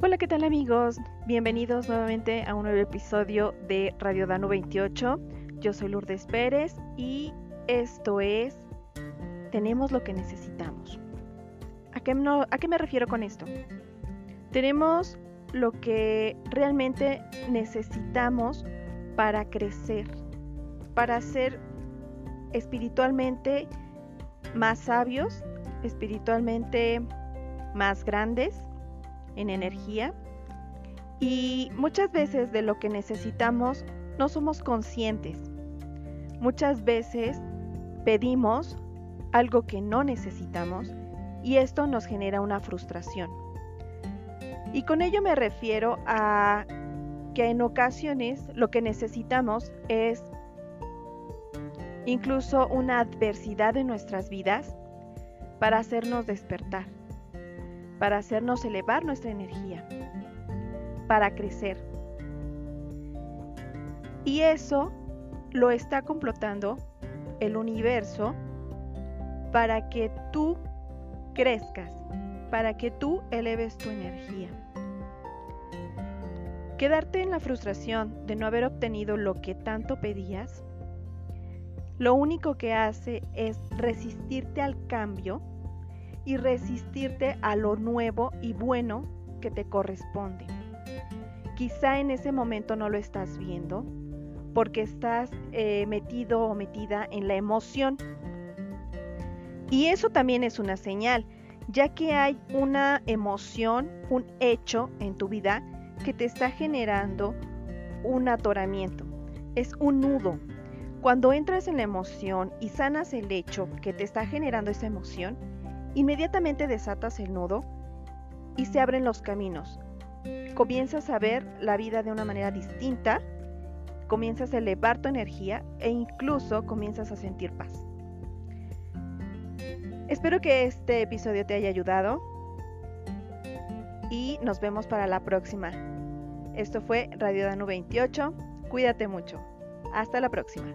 Hola, ¿qué tal amigos? Bienvenidos nuevamente a un nuevo episodio de Radio Dano 28. Yo soy Lourdes Pérez y esto es Tenemos lo que necesitamos. ¿A qué, ¿A qué me refiero con esto? Tenemos lo que realmente necesitamos para crecer, para ser espiritualmente más sabios, espiritualmente más grandes en energía y muchas veces de lo que necesitamos no somos conscientes. Muchas veces pedimos algo que no necesitamos y esto nos genera una frustración. Y con ello me refiero a que en ocasiones lo que necesitamos es incluso una adversidad en nuestras vidas para hacernos despertar, para hacernos elevar nuestra energía, para crecer. Y eso lo está complotando el universo para que tú crezcas, para que tú eleves tu energía. Quedarte en la frustración de no haber obtenido lo que tanto pedías lo único que hace es resistirte al cambio y resistirte a lo nuevo y bueno que te corresponde. Quizá en ese momento no lo estás viendo porque estás eh, metido o metida en la emoción. Y eso también es una señal, ya que hay una emoción, un hecho en tu vida que te está generando un atoramiento. Es un nudo, cuando entras en la emoción y sanas el hecho que te está generando esa emoción, inmediatamente desatas el nudo y se abren los caminos. Comienzas a ver la vida de una manera distinta, comienzas a elevar tu energía e incluso comienzas a sentir paz. Espero que este episodio te haya ayudado y nos vemos para la próxima. Esto fue Radio Danu 28. Cuídate mucho. Hasta la próxima.